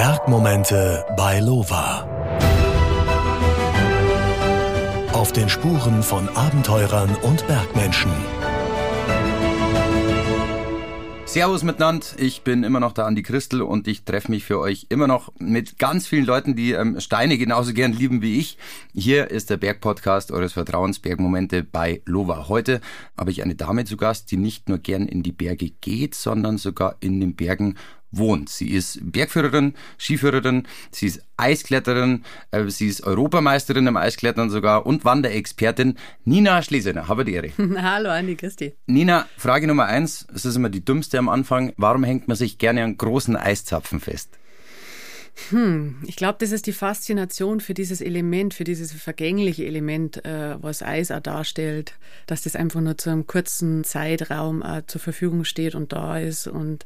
Bergmomente bei Lova. Auf den Spuren von Abenteurern und Bergmenschen. Servus miteinander, ich bin immer noch der Andi Christel und ich treffe mich für euch immer noch mit ganz vielen Leuten, die ähm, Steine genauso gern lieben wie ich. Hier ist der Bergpodcast eures Vertrauens Bergmomente bei Lova. Heute habe ich eine Dame zu Gast, die nicht nur gern in die Berge geht, sondern sogar in den Bergen wohnt. Sie ist Bergführerin, Skiführerin, sie ist Eiskletterin, äh, sie ist Europameisterin im Eisklettern sogar und Wanderexpertin. Nina Schlesener, habe die Ehre. Hallo Andi, Christi. Nina, Frage Nummer eins, es ist immer die dümmste am Anfang. Warum hängt man sich gerne an großen Eiszapfen fest? Hm, ich glaube, das ist die Faszination für dieses Element, für dieses vergängliche Element, äh, was Eis auch darstellt, dass das einfach nur zu einem kurzen Zeitraum äh, zur Verfügung steht und da ist. Und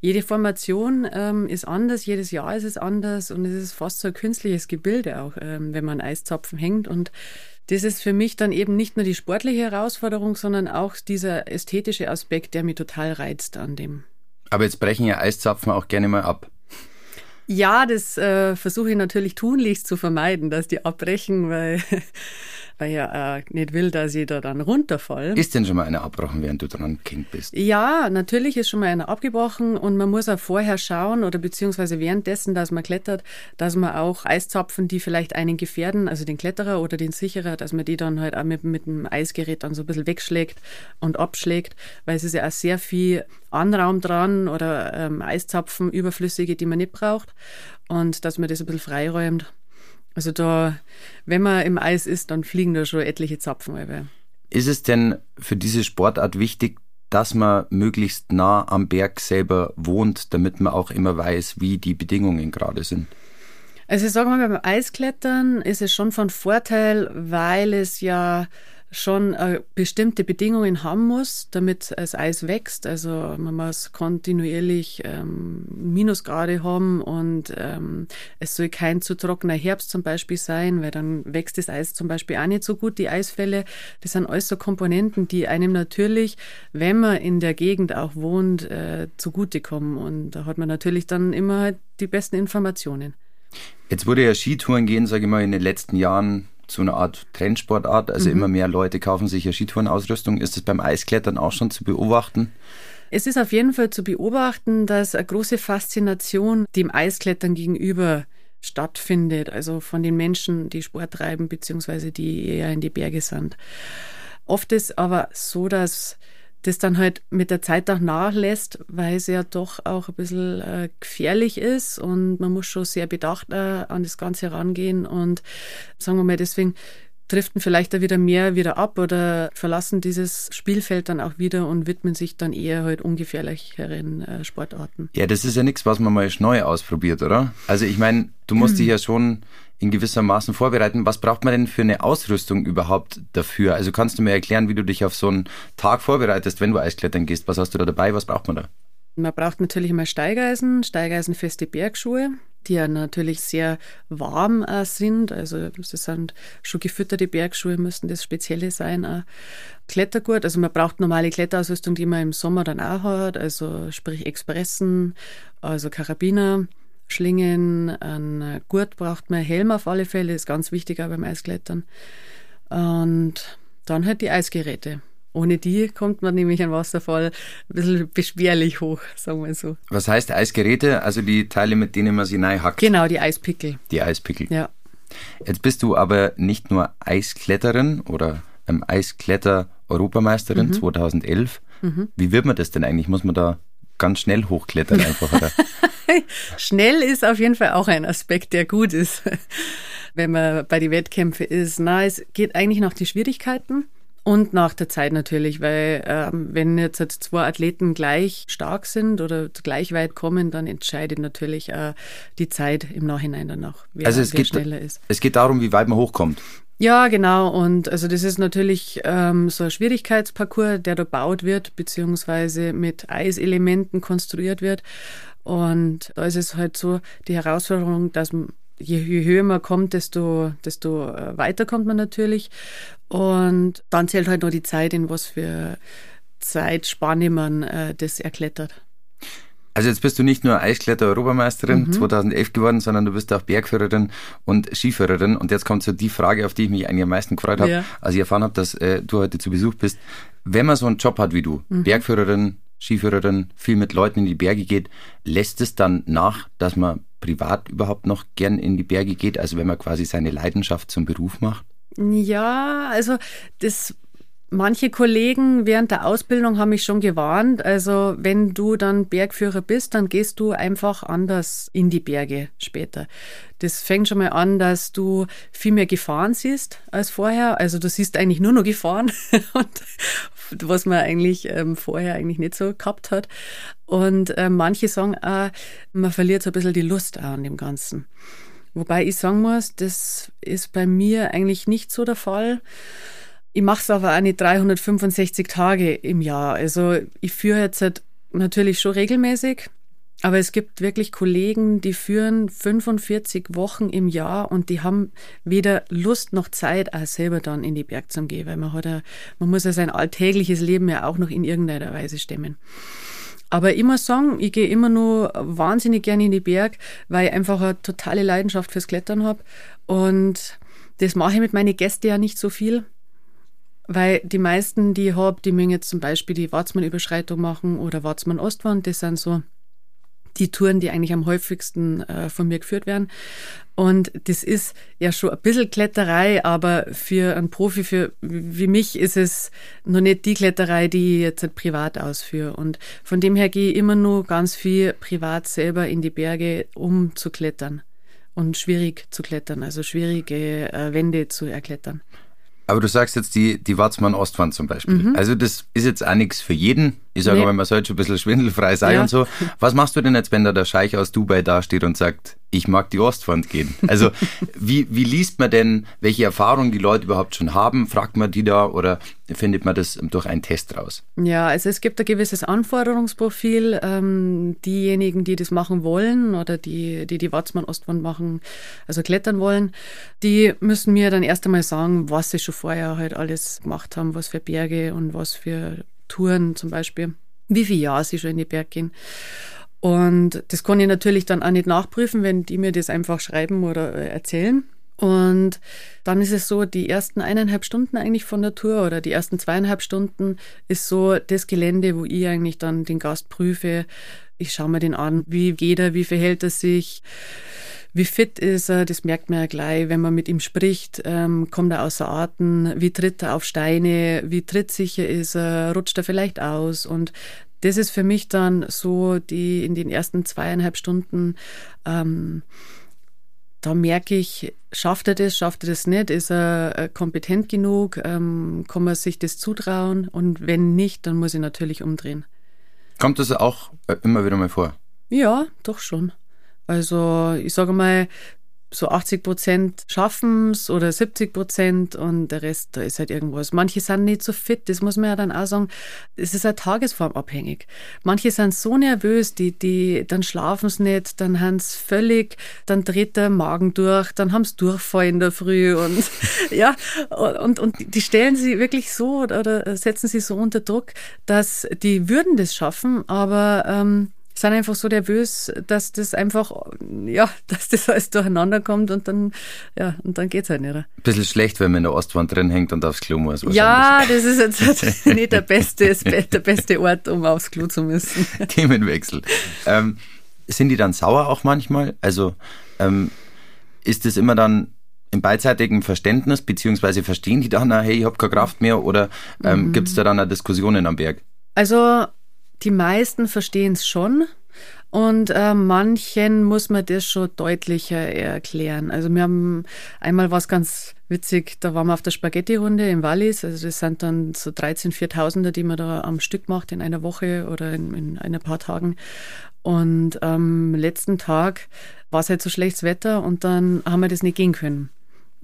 jede Formation ähm, ist anders, jedes Jahr ist es anders und es ist fast so ein künstliches Gebilde auch, ähm, wenn man Eiszapfen hängt. Und das ist für mich dann eben nicht nur die sportliche Herausforderung, sondern auch dieser ästhetische Aspekt, der mich total reizt an dem. Aber jetzt brechen ja Eiszapfen auch gerne mal ab. Ja, das äh, versuche ich natürlich tunlichst zu vermeiden, dass die abbrechen, weil weil ich ja äh, nicht will, dass ich da dann runterfall. Ist denn schon mal einer abgebrochen, während du dran Kind bist? Ja, natürlich ist schon mal einer abgebrochen und man muss auch vorher schauen oder beziehungsweise währenddessen, dass man klettert, dass man auch Eiszapfen, die vielleicht einen gefährden, also den Kletterer oder den Sicherer, dass man die dann halt auch mit, mit dem Eisgerät dann so ein bisschen wegschlägt und abschlägt, weil es ist ja auch sehr viel Anraum dran oder ähm, Eiszapfen, überflüssige, die man nicht braucht und dass man das ein bisschen freiräumt. Also da, wenn man im Eis ist, dann fliegen da schon etliche Zapfen über. Ist es denn für diese Sportart wichtig, dass man möglichst nah am Berg selber wohnt, damit man auch immer weiß, wie die Bedingungen gerade sind? Also sagen wir mal, beim Eisklettern ist es schon von Vorteil, weil es ja schon äh, bestimmte Bedingungen haben muss, damit das Eis wächst. Also man muss kontinuierlich ähm, Minusgrade haben und ähm, es soll kein zu trockener Herbst zum Beispiel sein, weil dann wächst das Eis zum Beispiel auch nicht so gut. Die Eisfälle, das sind alles so Komponenten, die einem natürlich, wenn man in der Gegend auch wohnt, äh, zugutekommen. Und da hat man natürlich dann immer halt die besten Informationen. Jetzt wurde ja Skitouren gehen, sage ich mal, in den letzten Jahren zu einer Art Trendsportart. Also mhm. immer mehr Leute kaufen sich ja Skitourenausrüstung. Ist das beim Eisklettern auch schon zu beobachten? Es ist auf jeden Fall zu beobachten, dass eine große Faszination dem Eisklettern gegenüber stattfindet. Also von den Menschen, die Sport treiben, beziehungsweise die eher in die Berge sind. Oft ist aber so, dass das dann halt mit der Zeit auch nachlässt, weil es ja doch auch ein bisschen äh, gefährlich ist und man muss schon sehr bedacht äh, an das Ganze rangehen und sagen wir mal, deswegen driften vielleicht da wieder mehr wieder ab oder verlassen dieses Spielfeld dann auch wieder und widmen sich dann eher halt ungefährlicheren äh, Sportarten. Ja, das ist ja nichts, was man mal neu ausprobiert, oder? Also ich meine, du musst dich ja schon in gewissermaßen vorbereiten. Was braucht man denn für eine Ausrüstung überhaupt dafür? Also kannst du mir erklären, wie du dich auf so einen Tag vorbereitest, wenn du Eisklettern gehst? Was hast du da dabei? Was braucht man da? Man braucht natürlich immer Steigeisen, steigeisenfeste Bergschuhe, die ja natürlich sehr warm äh, sind. Also das sind schon gefütterte Bergschuhe, müssen das Spezielle sein. Auch. Klettergurt, also man braucht normale Kletterausrüstung, die man im Sommer dann auch hat, also sprich Expressen, also Karabiner. Schlingen, ein Gurt braucht man, Helm auf alle Fälle, ist ganz wichtig auch beim Eisklettern. Und dann halt die Eisgeräte. Ohne die kommt man nämlich an Wasserfall ein bisschen beschwerlich hoch, sagen wir so. Was heißt Eisgeräte? Also die Teile, mit denen man sie hackt? Genau, die Eispickel. Die Eispickel. Ja. Jetzt bist du aber nicht nur Eiskletterin oder ähm, Eiskletter-Europameisterin mhm. 2011. Mhm. Wie wird man das denn eigentlich? Muss man da ganz schnell hochklettern einfach, oder? schnell ist auf jeden Fall auch ein Aspekt, der gut ist, wenn man bei den Wettkämpfen ist. Na, es geht eigentlich nach den Schwierigkeiten. Und nach der Zeit natürlich, weil ähm, wenn jetzt zwei Athleten gleich stark sind oder gleich weit kommen, dann entscheidet natürlich äh, die Zeit im Nachhinein danach, wer, also es wer geht, schneller ist. Es geht darum, wie weit man hochkommt. Ja, genau. Und also das ist natürlich ähm, so ein Schwierigkeitsparcours, der da baut wird, beziehungsweise mit Eiselementen konstruiert wird. Und da ist es halt so die Herausforderung, dass je, je höher man kommt, desto, desto äh, weiter kommt man natürlich. Und dann zählt halt nur die Zeit, in was für Zeitspanne man äh, das erklettert. Also jetzt bist du nicht nur Eiskletter-Europameisterin Mhm. 2011 geworden, sondern du bist auch Bergführerin und Skiführerin. Und jetzt kommt so die Frage, auf die ich mich eigentlich am meisten gefreut habe, Ja. als ich erfahren habe, dass äh, du heute zu Besuch bist. Wenn man so einen Job hat wie du, Mhm. Bergführerin, Skiführerin, viel mit Leuten in die Berge geht, lässt es dann nach, dass man privat überhaupt noch gern in die Berge geht? Also wenn man quasi seine Leidenschaft zum Beruf macht? Ja, also das manche Kollegen während der Ausbildung haben mich schon gewarnt. Also wenn du dann Bergführer bist, dann gehst du einfach anders in die Berge später. Das fängt schon mal an, dass du viel mehr Gefahren siehst als vorher. Also du siehst eigentlich nur noch Gefahren und was man eigentlich ähm, vorher eigentlich nicht so gehabt hat. Und äh, manche sagen auch, man verliert so ein bisschen die Lust an dem Ganzen. Wobei ich sagen muss, das ist bei mir eigentlich nicht so der Fall. Ich mache es aber auch nicht 365 Tage im Jahr. Also ich führe jetzt halt natürlich schon regelmäßig, aber es gibt wirklich Kollegen, die führen 45 Wochen im Jahr und die haben weder Lust noch Zeit, auch selber dann in die Berg zu gehen, weil man hat ja, man muss ja sein alltägliches Leben ja auch noch in irgendeiner Weise stemmen. Aber muss sagen, ich gehe immer nur wahnsinnig gerne in die Berg, weil ich einfach eine totale Leidenschaft fürs Klettern habe. Und das mache ich mit meinen Gästen ja nicht so viel. Weil die meisten, die ich habe, die mögen jetzt zum Beispiel die Warzmann-Überschreitung machen oder Warzmann-Ostwand. Das sind so die Touren, die eigentlich am häufigsten äh, von mir geführt werden. Und das ist ja schon ein bisschen Kletterei, aber für einen Profi für, wie mich ist es noch nicht die Kletterei, die ich jetzt halt privat ausführe. Und von dem her gehe ich immer nur ganz viel privat selber in die Berge, um zu klettern. Und schwierig zu klettern, also schwierige äh, Wände zu erklettern. Aber du sagst jetzt die, die Watzmann-Ostwand zum Beispiel. Also das ist jetzt auch nichts für jeden. Ich sage. Nee. mal, man sollte schon ein bisschen schwindelfrei sein Ja. und so. Was machst du denn jetzt, wenn da der Scheich aus Dubai dasteht und sagt, ich mag die Ostwand gehen? Also wie, wie liest man denn, welche Erfahrungen die Leute überhaupt schon haben? Fragt man die da oder findet man das durch einen Test raus? Ja, also es gibt ein gewisses Anforderungsprofil. Ähm, diejenigen, die das machen wollen oder die die, die Watzmann-Ostwand machen, also klettern wollen, die müssen mir dann erst einmal sagen, was sie schon vorher halt alles gemacht haben, was für Berge und was für Touren zum Beispiel, wie viele Jahre sie schon in die Berg gehen. Und das kann ich natürlich dann auch nicht nachprüfen, wenn die mir das einfach schreiben oder äh, erzählen. Und dann ist es so, die ersten eineinhalb Stunden eigentlich von der Tour oder die ersten zweieinhalb Stunden ist so das Gelände, wo ich eigentlich dann den Gast prüfe. Ich schaue mir den an, wie geht er, wie verhält er sich, wie fit ist er, das merkt man ja gleich, wenn man mit ihm spricht, ähm, kommt er außer Atem, wie tritt er auf Steine, wie trittsicher ist er, rutscht er vielleicht aus? Und das ist für mich dann so die in den ersten zweieinhalb Stunden ähm, da merke ich, schafft er das, schafft er das nicht, ist er äh, kompetent genug, ähm, kann man sich das zutrauen? Und wenn nicht, dann muss ich natürlich umdrehen. Kommt das auch äh, immer wieder mal vor? Ja, doch schon. Also ich sage mal, so 80 Prozent schaffen es oder 70 Prozent und der Rest, da ist halt irgendwas. Manche sind nicht so fit, das muss man ja dann auch sagen. Es ist ja tagesformabhängig. Manche sind so nervös, die, die, dann schlafen sie nicht, dann haben sie völlig, dann dreht der Magen durch, dann haben sie Durchfall in der Früh und ja, und, und die stellen sie wirklich so oder setzen sie so unter Druck, dass die würden das schaffen, aber ähm, sind einfach so nervös, dass das einfach, ja, dass das alles durcheinander kommt und dann, ja, und dann geht's halt nicht. Ein bisschen schlecht, wenn man in der Ostwand drin hängt und aufs Klo muss. Ja, das ist jetzt nicht der beste, der beste Ort, um aufs Klo zu müssen. Themenwechsel. Ähm, sind die dann sauer auch manchmal? Also ähm, ist es immer dann im beidseitigen Verständnis, beziehungsweise verstehen die dann, hey, ich habe keine Kraft mehr oder ähm, mhm. gibt es da dann eine Diskussionen am Berg? Also die meisten verstehen es schon. Und äh, manchen muss man das schon deutlicher erklären. Also wir haben einmal was ganz witzig, da waren wir auf der Spaghetti-Runde im Wallis. Also das sind dann so 13 Viertausender, die man da am Stück macht in einer Woche oder in, in ein paar Tagen. Und am letzten Tag war es halt so schlechtes Wetter und dann haben wir das nicht gehen können.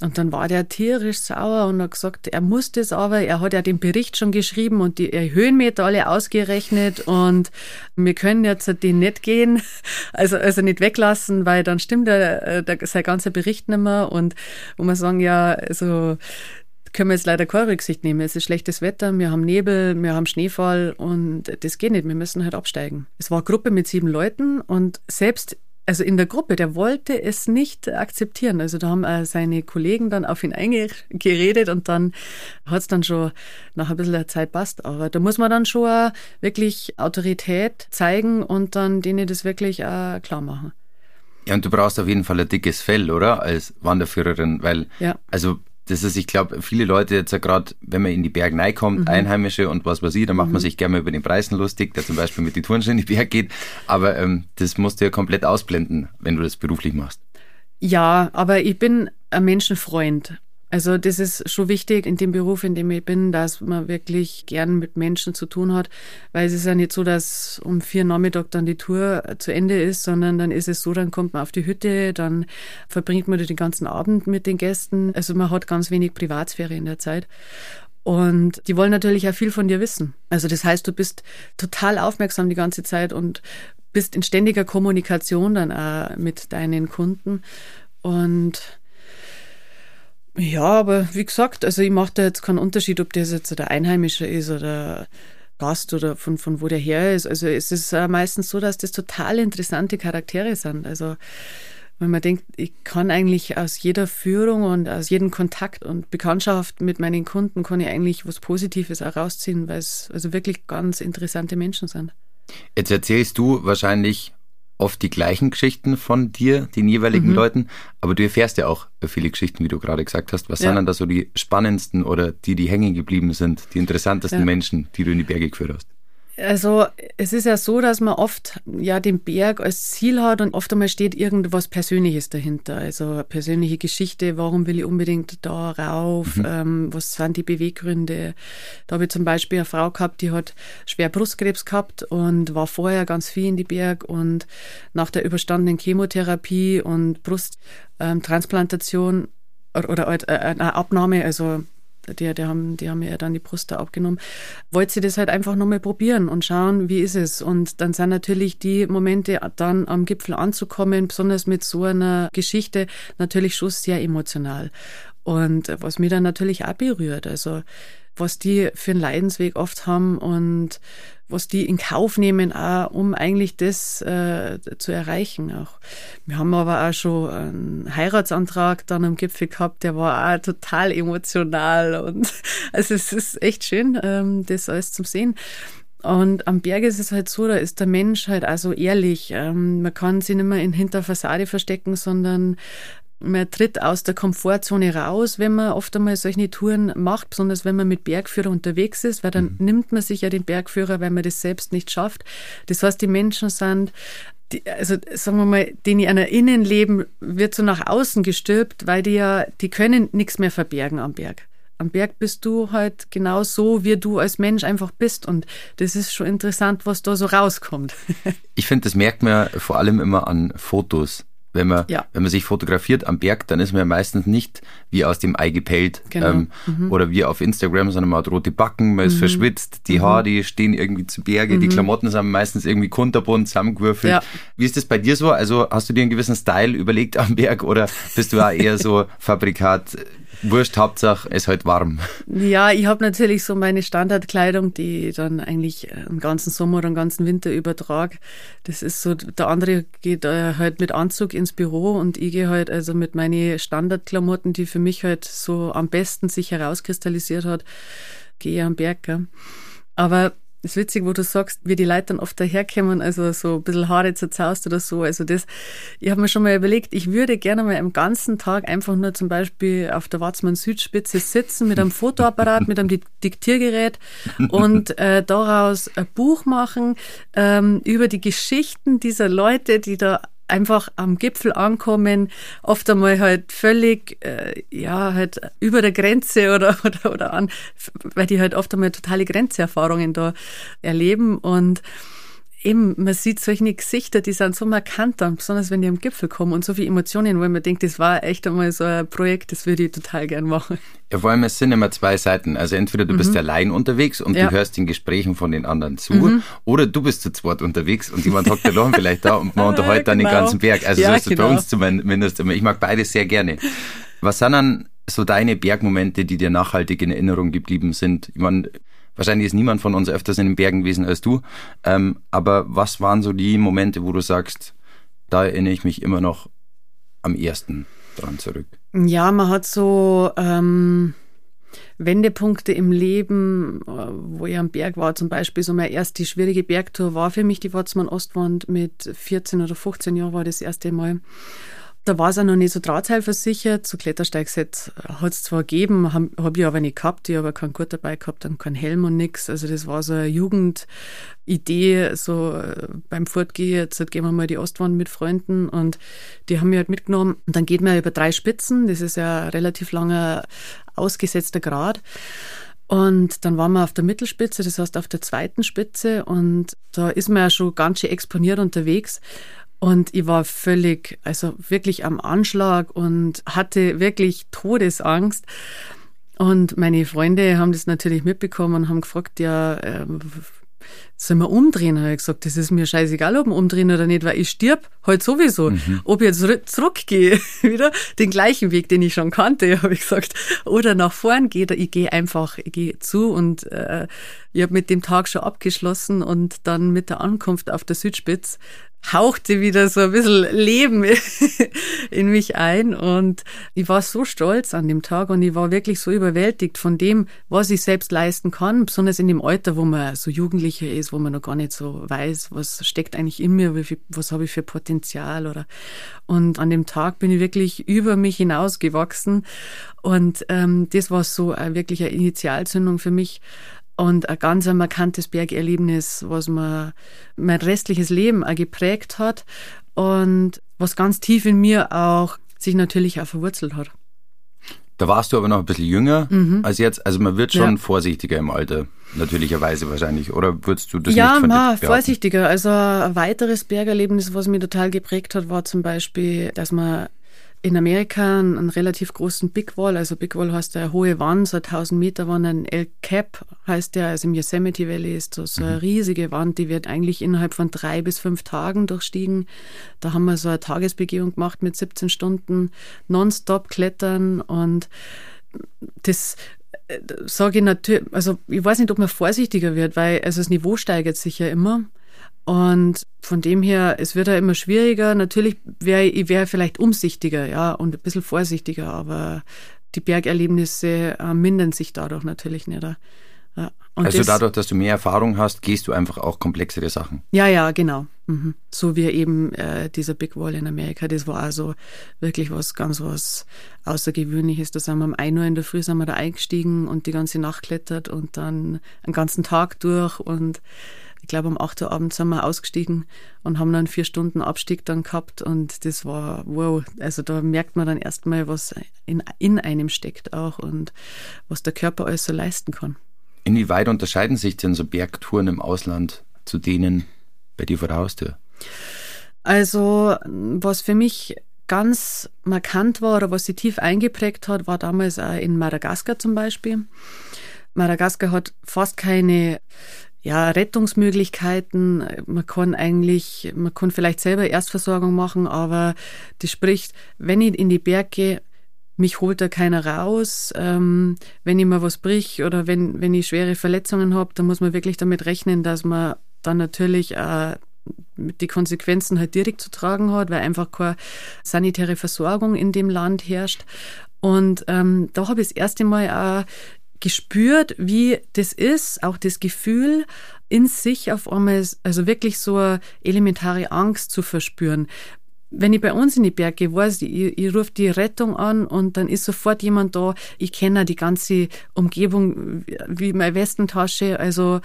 Und dann war der tierisch sauer und hat gesagt, er muss das aber, er hat ja den Bericht schon geschrieben und die Höhenmeter alle ausgerechnet und wir können jetzt den nicht gehen, also, also nicht weglassen, weil dann stimmt der, der, sein ganzer Bericht nicht mehr und wo man sagen, ja, also können wir jetzt leider keine Rücksicht nehmen. Es ist schlechtes Wetter, wir haben Nebel, wir haben Schneefall und das geht nicht. Wir müssen halt absteigen. Es war eine Gruppe mit sieben Leuten und selbst also in der Gruppe, der wollte es nicht akzeptieren. Also da haben äh, seine Kollegen dann auf ihn eingeredet und dann hat es dann schon nach ein bisschen der Zeit passt. Aber da muss man dann schon wirklich Autorität zeigen und dann denen das wirklich äh, klar machen. Ja, und du brauchst auf jeden Fall ein dickes Fell, oder? Als Wanderführerin, weil, ja. also das ist, ich glaube, viele Leute jetzt ja gerade, wenn man in die Berge reinkommt, mhm. Einheimische und was weiß ich, dann macht mhm. man sich gerne mal über den Preisen lustig, der zum Beispiel mit den Touren schon in die Berge geht. Aber ähm, das musst du ja komplett ausblenden, wenn du das beruflich machst. Ja, aber ich bin ein Menschenfreund. Also das ist schon wichtig in dem Beruf, in dem ich bin, dass man wirklich gern mit Menschen zu tun hat, weil es ist ja nicht so, dass um vier Nachmittag dann die Tour zu Ende ist, sondern dann ist es so, dann kommt man auf die Hütte, dann verbringt man den ganzen Abend mit den Gästen. Also man hat ganz wenig Privatsphäre in der Zeit. Und die wollen natürlich auch viel von dir wissen. Also das heißt, du bist total aufmerksam die ganze Zeit und bist in ständiger Kommunikation dann auch mit deinen Kunden. Und ja, aber wie gesagt, also ich mache da jetzt keinen Unterschied, ob das jetzt der Einheimische ist oder Gast oder von, von wo der her ist. Also es ist äh, meistens so, dass das total interessante Charaktere sind. Also wenn man denkt, ich kann eigentlich aus jeder Führung und aus jedem Kontakt und Bekanntschaft mit meinen Kunden kann ich eigentlich was Positives auch rausziehen, weil es also wirklich ganz interessante Menschen sind. Jetzt erzählst du wahrscheinlich oft die gleichen Geschichten von dir, den jeweiligen mhm. Leuten, aber du erfährst ja auch viele Geschichten, wie du gerade gesagt hast. Was ja. sind dann da so die spannendsten oder die, die hängen geblieben sind, die interessantesten ja. Menschen, die du in die Berge geführt hast? Also es ist ja so, dass man oft ja den Berg als Ziel hat und oft einmal steht irgendwas Persönliches dahinter. Also eine persönliche Geschichte, warum will ich unbedingt da rauf, mhm. ähm, was sind die Beweggründe. Da habe ich zum Beispiel eine Frau gehabt, die hat schwer Brustkrebs gehabt und war vorher ganz viel in die Berg und nach der überstandenen Chemotherapie und Brusttransplantation ähm, oder, oder äh, eine Abnahme, also die, die, haben, die haben mir dann die Brust da abgenommen, wollte sie das halt einfach nochmal probieren und schauen, wie ist es. Und dann sind natürlich die Momente, dann am Gipfel anzukommen, besonders mit so einer Geschichte, natürlich schon sehr emotional. Und was mir dann natürlich auch berührt, also was die für einen Leidensweg oft haben und was die in Kauf nehmen, auch, um eigentlich das äh, zu erreichen. Auch. Wir haben aber auch schon einen Heiratsantrag dann am Gipfel gehabt, der war auch total emotional und also es ist echt schön, ähm, das alles zu sehen. Und am Berg ist es halt so, da ist der Mensch halt also ehrlich. Ähm, man kann sich nicht mehr in hinter Fassade verstecken, sondern man tritt aus der Komfortzone raus, wenn man oft einmal solche Touren macht, besonders wenn man mit Bergführer unterwegs ist, weil dann mhm. nimmt man sich ja den Bergführer, weil man das selbst nicht schafft. Das heißt, die Menschen sind die, also sagen wir mal, denen einer Innenleben wird so nach außen gestülpt, weil die ja, die können nichts mehr verbergen am Berg. Am Berg bist du halt genau so, wie du als Mensch einfach bist. Und das ist schon interessant, was da so rauskommt. ich finde, das merkt man vor allem immer an Fotos wenn man, ja. wenn man sich fotografiert am Berg, dann ist man ja meistens nicht wie aus dem Ei gepellt genau. ähm, mhm. oder wie auf Instagram, sondern man hat rote Backen, man ist mhm. verschwitzt, die mhm. Haare die stehen irgendwie zu Berge, die mhm. Klamotten sind meistens irgendwie kunterbunt zusammengewürfelt. Ja. Wie ist das bei dir so? Also hast du dir einen gewissen Style überlegt am Berg oder bist du auch eher so Fabrikat Wurscht, Hauptsache es ist halt warm. Ja, ich habe natürlich so meine Standardkleidung, die ich dann eigentlich den ganzen Sommer oder den ganzen Winter übertrage. Das ist so, der andere geht äh, halt mit Anzug ins Büro und ich gehe halt also mit meinen Standardklamotten, die für mich halt so am besten sich herauskristallisiert hat, gehe am Berg. Gell? Aber das ist witzig, wo du sagst, wie die Leute dann oft daherkommen, also so ein bisschen Haare zerzaust oder so. Also das, ich habe mir schon mal überlegt, ich würde gerne mal am ganzen Tag einfach nur zum Beispiel auf der Watzmann Südspitze sitzen mit einem Fotoapparat, mit einem Diktiergerät und äh, daraus ein Buch machen ähm, über die Geschichten dieser Leute, die da einfach am Gipfel ankommen, oft einmal halt völlig, äh, ja, halt über der Grenze oder, oder, oder an, weil die halt oft einmal totale Grenzerfahrungen da erleben. Und eben, man sieht solche Gesichter, die sind so markant dann, besonders wenn die am Gipfel kommen und so viele Emotionen, wo man denkt, das war echt einmal so ein Projekt, das würde ich total gern machen. Ja, vor allem, es sind immer zwei Seiten. Also entweder du mhm. bist allein unterwegs und ja. du hörst den Gesprächen von den anderen zu, mhm. oder du bist zu zweit unterwegs und jemand hockt da vielleicht da und man unterhält dann genau. den ganzen Berg. Also ja, so ist es genau. bei uns zumindest immer. Ich mag beides sehr gerne. Was sind dann so deine Bergmomente, die dir nachhaltig in Erinnerung geblieben sind? Ich meine, wahrscheinlich ist niemand von uns öfters in den Bergen gewesen als du, ähm, aber was waren so die Momente, wo du sagst, da erinnere ich mich immer noch am ersten dran zurück? Ja, man hat so ähm, Wendepunkte im Leben, äh, wo ich am Berg war. Zum Beispiel so meine erste schwierige Bergtour war für mich die Watzmann Ostwand. Mit 14 oder 15 Jahren war das erste Mal. Da war es auch noch nicht so drahtseilversichert. So Klettersteigsets hat es zwar gegeben, habe hab ich aber nicht gehabt. Ich habe aber keinen Gurt dabei gehabt und keinen Helm und nichts. Also das war so eine Jugendidee, so äh, beim Fortgehen, jetzt gehen wir mal die Ostwand mit Freunden und die haben mich halt mitgenommen. Und dann geht man über drei Spitzen, das ist ja ein relativ langer ausgesetzter Grad. Und dann waren wir auf der Mittelspitze, das heißt auf der zweiten Spitze und da ist man ja schon ganz schön exponiert unterwegs. Und ich war völlig, also wirklich am Anschlag und hatte wirklich Todesangst. Und meine Freunde haben das natürlich mitbekommen und haben gefragt, ja, äh, sollen wir umdrehen? Habe ich gesagt, das ist mir scheißegal, ob wir umdrehen oder nicht, weil ich stirb halt sowieso. Mhm. Ob ich jetzt zurückgehe, wieder den gleichen Weg, den ich schon kannte, habe ich gesagt, oder nach vorn gehe, ich gehe einfach, ich gehe zu und äh, ich habe mit dem Tag schon abgeschlossen und dann mit der Ankunft auf der Südspitz hauchte wieder so ein bisschen Leben in mich ein. Und ich war so stolz an dem Tag und ich war wirklich so überwältigt von dem, was ich selbst leisten kann, besonders in dem Alter, wo man so Jugendlicher ist, wo man noch gar nicht so weiß, was steckt eigentlich in mir, was habe ich für Potenzial oder und an dem Tag bin ich wirklich über mich hinausgewachsen. Und ähm, das war so wirklich eine Initialzündung für mich und ein ganz ein markantes Bergerlebnis, was mir mein restliches Leben auch geprägt hat und was ganz tief in mir auch sich natürlich auch verwurzelt hat. Da warst du aber noch ein bisschen jünger mhm. als jetzt. Also man wird schon ja. vorsichtiger im Alter, natürlicherweise wahrscheinlich. Oder würdest du das ja, nicht Ja, vorsichtiger. Also ein weiteres Bergerlebnis, was mich total geprägt hat, war zum Beispiel, dass man in Amerika einen, einen, relativ großen Big Wall, also Big Wall heißt der hohe Wand, so 1000 Meter Wand, ein El Cap heißt der, also im Yosemite Valley ist so, so eine mhm. riesige Wand, die wird eigentlich innerhalb von drei bis fünf Tagen durchstiegen. Da haben wir so eine Tagesbegehung gemacht mit 17 Stunden nonstop klettern und das äh, sage ich natürlich, also ich weiß nicht, ob man vorsichtiger wird, weil also das Niveau steigert sich ja immer. Und von dem her, es wird ja immer schwieriger. Natürlich wäre ich wär vielleicht umsichtiger, ja, und ein bisschen vorsichtiger, aber die Bergerlebnisse äh, mindern sich dadurch natürlich nicht. Ja. also das, dadurch, dass du mehr Erfahrung hast, gehst du einfach auch komplexere Sachen. Ja, ja, genau. Mhm. So wie eben äh, dieser Big Wall in Amerika, das war also wirklich was ganz was Außergewöhnliches. Da sind wir um 1 Uhr in der Früh sind wir da eingestiegen und die ganze Nacht klettert und dann einen ganzen Tag durch und glaube, um 8 Uhr abends sind wir ausgestiegen und haben dann vier Stunden Abstieg dann gehabt und das war wow. Also da merkt man dann erstmal, was in, in einem steckt auch und was der Körper alles so leisten kann. Inwieweit unterscheiden sich denn so Bergtouren im Ausland zu denen bei dir vor der Haustür? Also, was für mich ganz markant war oder was sie tief eingeprägt hat, war damals auch in Madagaskar zum Beispiel. Madagaskar hat fast keine ja, Rettungsmöglichkeiten. Man kann eigentlich, man kann vielleicht selber Erstversorgung machen, aber das spricht, wenn ich in die Berge mich holt da keiner raus. Ähm, wenn ich mal was brich oder wenn, wenn ich schwere Verletzungen habe, dann muss man wirklich damit rechnen, dass man dann natürlich äh, die Konsequenzen halt direkt zu tragen hat, weil einfach keine sanitäre Versorgung in dem Land herrscht. Und ähm, da habe ich das erste Mal auch gespürt, wie das ist, auch das Gefühl, in sich auf einmal, also wirklich so eine elementare Angst zu verspüren. Wenn ich bei uns in die Berge weiß, ich, ich rufe die Rettung an und dann ist sofort jemand da. Ich kenne die ganze Umgebung wie meine Westentasche. Also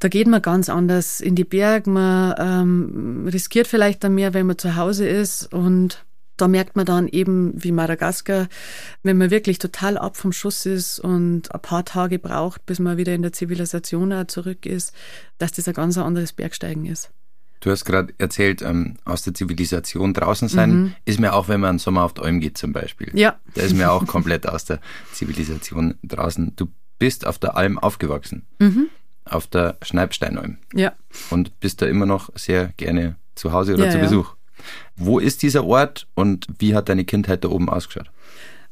da geht man ganz anders in die Berge. Man ähm, riskiert vielleicht dann mehr, wenn man zu Hause ist und da merkt man dann eben, wie Madagaskar, wenn man wirklich total ab vom Schuss ist und ein paar Tage braucht, bis man wieder in der Zivilisation auch zurück ist, dass das ein ganz anderes Bergsteigen ist. Du hast gerade erzählt, ähm, aus der Zivilisation draußen sein, mhm. ist mir auch, wenn man im Sommer auf die Alm geht zum Beispiel. Ja. Da ist mir auch komplett aus der Zivilisation draußen. Du bist auf der Alm aufgewachsen. Mhm. Auf der Schneibsteinalm. Ja. Und bist da immer noch sehr gerne zu Hause oder ja, zu Besuch. Wo ist dieser Ort und wie hat deine Kindheit da oben ausgeschaut?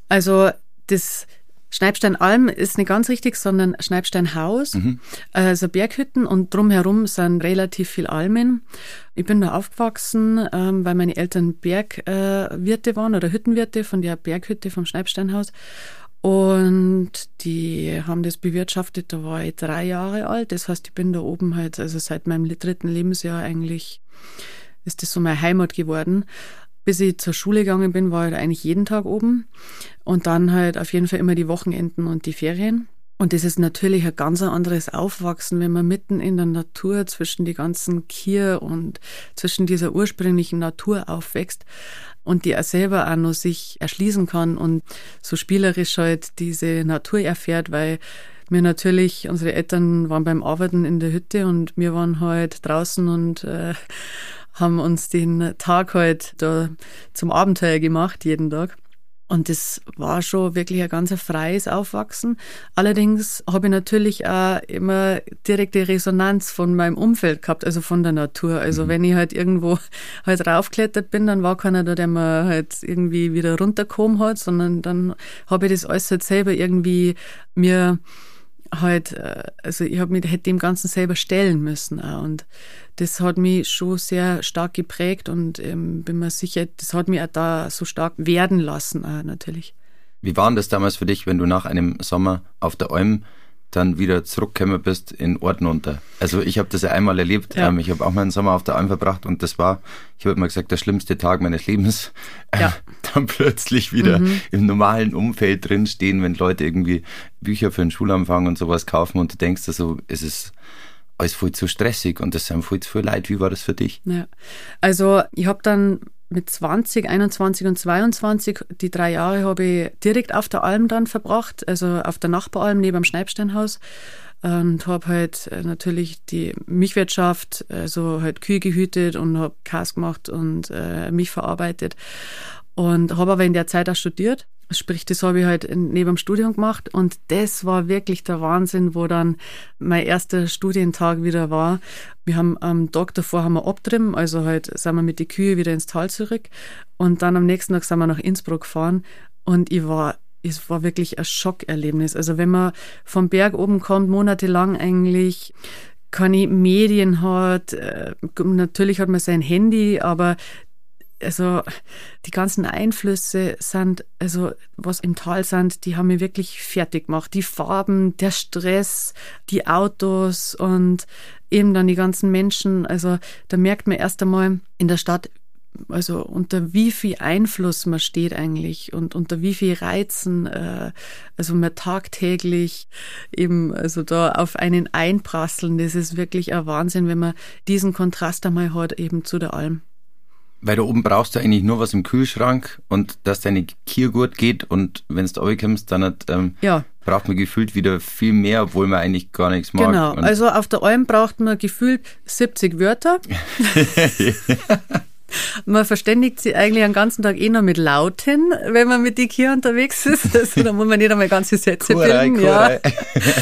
Also das Schneibsteinalm ist nicht ganz richtig, sondern Schneibsteinhaus, mhm. also Berghütten und drumherum sind relativ viel Almen. Ich bin da aufgewachsen, ähm, weil meine Eltern Bergwirte äh, waren oder Hüttenwirte von der Berghütte vom Schneibsteinhaus. Und die haben das bewirtschaftet, da war ich drei Jahre alt. Das heißt, ich bin da oben halt, also seit meinem dritten Lebensjahr eigentlich, ist das so meine Heimat geworden. Bis ich zur Schule gegangen bin, war ich eigentlich jeden Tag oben. Und dann halt auf jeden Fall immer die Wochenenden und die Ferien. Und das ist natürlich ein ganz anderes Aufwachsen, wenn man mitten in der Natur zwischen die ganzen Kier und zwischen dieser ursprünglichen Natur aufwächst und die auch selber auch noch sich erschließen kann und so spielerisch halt diese Natur erfährt, weil wir natürlich, unsere Eltern waren beim Arbeiten in der Hütte und wir waren halt draußen und äh, haben uns den Tag halt da zum Abenteuer gemacht, jeden Tag. Und das war schon wirklich ein ganz freies Aufwachsen. Allerdings habe ich natürlich auch immer direkte Resonanz von meinem Umfeld gehabt, also von der Natur. Also mhm. wenn ich halt irgendwo halt raufklettert bin, dann war keiner da, der mir halt irgendwie wieder runtergekommen hat, sondern dann habe ich das alles halt selber irgendwie mir halt, äh, also ich habe mich hätte dem Ganzen selber stellen müssen auch. und das hat mich schon sehr stark geprägt und ähm, bin mir sicher, das hat mich auch da so stark werden lassen auch natürlich. Wie war denn das damals für dich, wenn du nach einem Sommer auf der Alm dann wieder zurückgekommen bist in Orten unter. Also ich habe das ja einmal erlebt. Ja. Ähm, ich habe auch mal einen Sommer auf der Alm verbracht und das war, ich habe mal gesagt, der schlimmste Tag meines Lebens. Ja. dann plötzlich wieder mhm. im normalen Umfeld drinstehen, wenn Leute irgendwie Bücher für den Schulanfang und sowas kaufen und du denkst, also es ist alles voll zu stressig und das sind voll zu viel Leid. Wie war das für dich? Ja. Also ich habe dann mit 20, 21 und 22, die drei Jahre habe ich direkt auf der Alm dann verbracht, also auf der Nachbaralm neben dem Schneibsteinhaus und habe halt äh, natürlich die Milchwirtschaft, also halt Kühe gehütet und habe Kas gemacht und äh, Milch verarbeitet und habe aber in der Zeit auch studiert Sprich, das habe ich halt neben dem Studium gemacht und das war wirklich der Wahnsinn, wo dann mein erster Studientag wieder war. Wir haben am Tag davor haben wir abtrimmen, also halt sind wir mit den Kühe wieder ins Tal zurück und dann am nächsten Tag sind wir nach Innsbruck gefahren und ich war es war wirklich ein Schockerlebnis. Also wenn man vom Berg oben kommt, monatelang eigentlich, keine Medien hat, äh, natürlich hat man sein Handy, aber also die ganzen Einflüsse sind, also was im Tal sind, die haben mich wirklich fertig gemacht. Die Farben, der Stress, die Autos und eben dann die ganzen Menschen. Also da merkt man erst einmal in der Stadt, also unter wie viel Einfluss man steht eigentlich und unter wie viel Reizen, äh, also man tagtäglich eben also da auf einen einprasseln. Das ist wirklich ein Wahnsinn, wenn man diesen Kontrast einmal hat eben zu der Alm. Weil da oben brauchst du eigentlich nur was im Kühlschrank und dass deine Kier gut geht und wenn du kommst, dann hat, ähm, ja. braucht man gefühlt wieder viel mehr, obwohl man eigentlich gar nichts mag. Genau, also auf der Alm braucht man gefühlt 70 Wörter. Man verständigt sich eigentlich den ganzen Tag eh noch mit Lauten, wenn man mit den Kier unterwegs ist. Also, da muss man nicht einmal ganze Sätze Kurei, bilden. Kurei. Ja.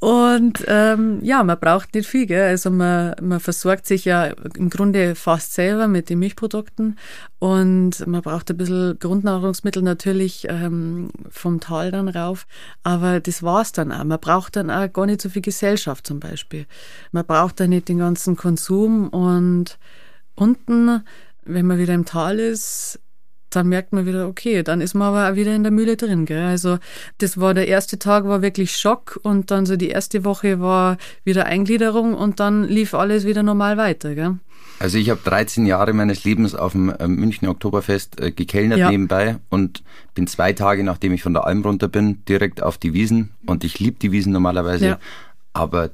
Und ähm, ja, man braucht nicht viel. Gell? Also man, man versorgt sich ja im Grunde fast selber mit den Milchprodukten und man braucht ein bisschen Grundnahrungsmittel natürlich ähm, vom Tal dann rauf. Aber das war's dann auch. Man braucht dann auch gar nicht so viel Gesellschaft zum Beispiel. Man braucht dann nicht den ganzen Konsum und unten, wenn man wieder im Tal ist, dann merkt man wieder, okay, dann ist man aber auch wieder in der Mühle drin. Gell? Also das war der erste Tag, war wirklich Schock und dann so die erste Woche war wieder Eingliederung und dann lief alles wieder normal weiter. Gell? Also ich habe 13 Jahre meines Lebens auf dem ähm, München Oktoberfest äh, gekellnert ja. nebenbei und bin zwei Tage, nachdem ich von der Alm runter bin, direkt auf die Wiesen und ich liebe die Wiesen normalerweise, ja. aber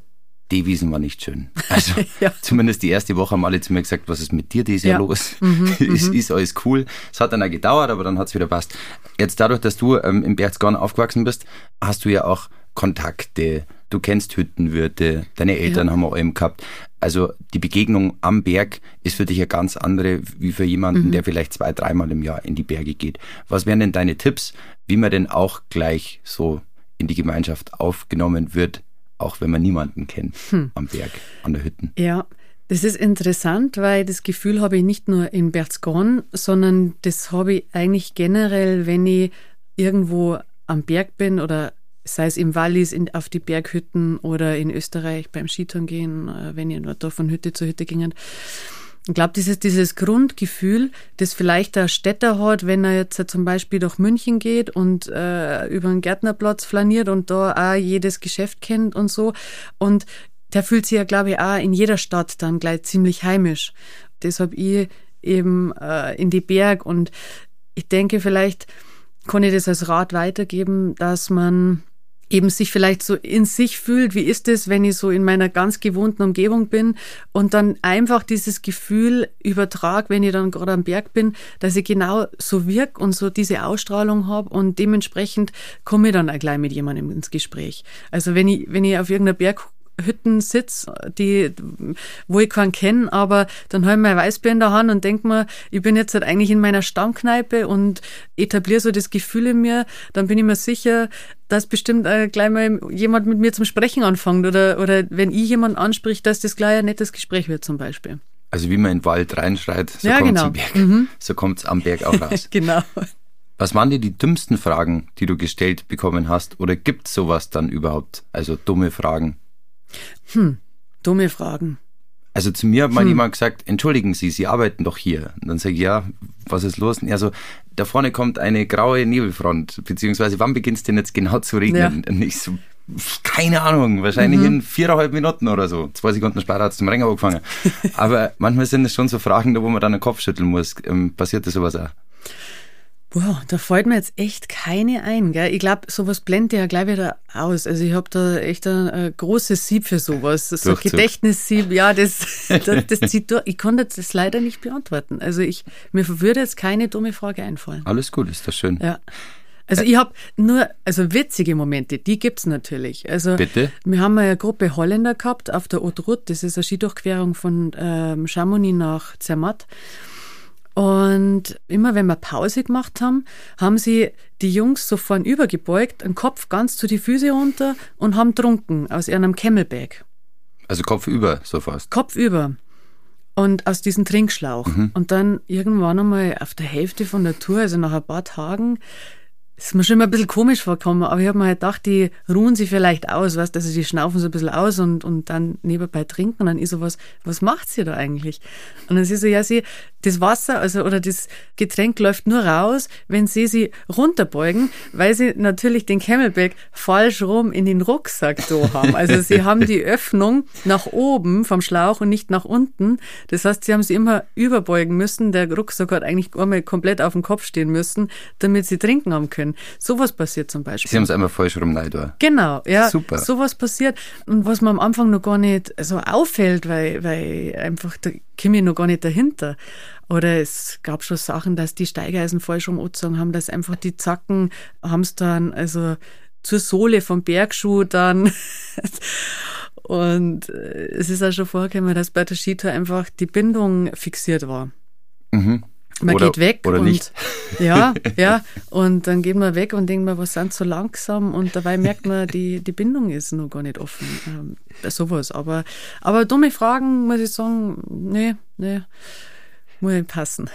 die Wiesen war nicht schön. Also ja. zumindest die erste Woche haben alle zu mir gesagt, was ist mit dir dieses Jahr ja. los? Mhm, ist, mhm. ist alles cool. Es hat dann auch gedauert, aber dann hat es wieder passt. Jetzt dadurch, dass du ähm, im Berchtesgaden aufgewachsen bist, hast du ja auch Kontakte. Du kennst Hüttenwirte, deine Eltern ja. haben auch eben gehabt. Also die Begegnung am Berg ist für dich eine ganz andere wie für jemanden, mhm. der vielleicht zwei, dreimal im Jahr in die Berge geht. Was wären denn deine Tipps, wie man denn auch gleich so in die Gemeinschaft aufgenommen wird, auch wenn man niemanden kennt hm. am Berg, an der Hütten. Ja, das ist interessant, weil das Gefühl habe ich nicht nur in Berchtesgaden, sondern das habe ich eigentlich generell, wenn ich irgendwo am Berg bin oder sei es im Wallis in, auf die Berghütten oder in Österreich beim Skitouren gehen, äh, wenn ihr nur da von Hütte zu Hütte gingen. Ich glaube, dieses, dieses Grundgefühl, das vielleicht der Städter hat, wenn er jetzt zum Beispiel durch München geht und äh, über den Gärtnerplatz flaniert und da auch jedes Geschäft kennt und so. Und der fühlt sich ja, glaube ich, auch in jeder Stadt dann gleich ziemlich heimisch. Deshalb ich eben äh, in die Berg und ich denke, vielleicht kann ich das als Rat weitergeben, dass man eben sich vielleicht so in sich fühlt, wie ist es, wenn ich so in meiner ganz gewohnten Umgebung bin und dann einfach dieses Gefühl übertrage, wenn ich dann gerade am Berg bin, dass ich genau so wirke und so diese Ausstrahlung habe und dementsprechend komme ich dann auch gleich mit jemandem ins Gespräch. Also wenn ich, wenn ich auf irgendeiner Berg Hütten sitze, die, wo ich keinen kenne, aber dann habe ich mein Weißbier in der Hand und denke mir, ich bin jetzt halt eigentlich in meiner Stammkneipe und etabliere so das Gefühl in mir, dann bin ich mir sicher, dass bestimmt äh, gleich mal jemand mit mir zum Sprechen anfängt oder, oder wenn ich jemanden anspricht, dass das gleich ein nettes Gespräch wird zum Beispiel. Also wie man in den Wald reinschreit, so ja, kommt es genau. am Berg. Mhm. So kommt es am Berg auch raus. genau. Was waren dir die dümmsten Fragen, die du gestellt bekommen hast? Oder gibt es sowas dann überhaupt? Also dumme Fragen? Hm, dumme Fragen. Also zu mir hat mal Hm. jemand gesagt, entschuldigen Sie, Sie arbeiten doch hier. Und dann sage ich, ja, was ist los? Und er so, da vorne kommt eine graue Nebelfront, beziehungsweise wann beginnt es denn jetzt genau zu regnen? Und ich so, keine Ahnung, wahrscheinlich Mhm. in viereinhalb Minuten oder so. Zwei Sekunden später hat es zum Rennen angefangen. Aber manchmal sind es schon so Fragen, da wo man dann den Kopf schütteln muss. Ähm, passiert das sowas auch? Boah, da fällt mir jetzt echt keine ein. Gell? Ich glaube, sowas blendet ja gleich wieder aus. Also ich habe da echt ein, ein großes Sieb für sowas. So ein. Gedächtnissieb, ja, das, das, das zieht durch. Ich konnte das leider nicht beantworten. Also ich, mir würde jetzt keine dumme Frage einfallen. Alles gut, ist das schön. Ja. Also ich habe nur, also witzige Momente, die gibt's natürlich. Also Bitte? wir haben eine Gruppe Holländer gehabt auf der Haute-Route, das ist eine Skidurchquerung von ähm, Chamonix nach Zermatt. Und immer wenn wir Pause gemacht haben, haben sie die Jungs so vorn übergebeugt, den Kopf ganz zu die Füße runter und haben trunken aus ihrem Camelback. Also Kopf über, so fast. Kopf über. Und aus diesem Trinkschlauch. Und dann irgendwann einmal auf der Hälfte von der Tour, also nach ein paar Tagen, ist mir schon immer ein bisschen komisch vorgekommen, aber ich habe mir halt gedacht, die ruhen sich vielleicht aus, weißt also die schnaufen so ein bisschen aus und, und dann nebenbei trinken und dann ist so was, was macht sie da eigentlich? Und dann sie so, ja, sie, das Wasser, also, oder das Getränk läuft nur raus, wenn sie sie runterbeugen, weil sie natürlich den Camelback falsch rum in den Rucksack da haben. Also sie haben die Öffnung nach oben vom Schlauch und nicht nach unten. Das heißt, sie haben sie immer überbeugen müssen. Der Rucksack hat eigentlich einmal komplett auf dem Kopf stehen müssen, damit sie trinken haben können. Sowas passiert zum Beispiel. Sie haben es einmal falsch rum. Genau, ja. Super. Sowas passiert. Und was mir am Anfang noch gar nicht so auffällt, weil, weil einfach da komme ich noch gar nicht dahinter. Oder es gab schon Sachen, dass die Steigeisen falsch rum angezogen haben, dass einfach die Zacken haben es dann, also zur Sohle vom Bergschuh dann. Und äh, es ist auch schon vorgekommen, dass bei der Skitour einfach die Bindung fixiert war. Mhm. Man Oder- geht weg oder und nicht. ja, ja, und dann geht man weg und denkt man, was sind so langsam und dabei merkt man, die, die Bindung ist noch gar nicht offen. Ähm, sowas. Aber, aber dumme Fragen, muss ich sagen, nee, nee, muss passen.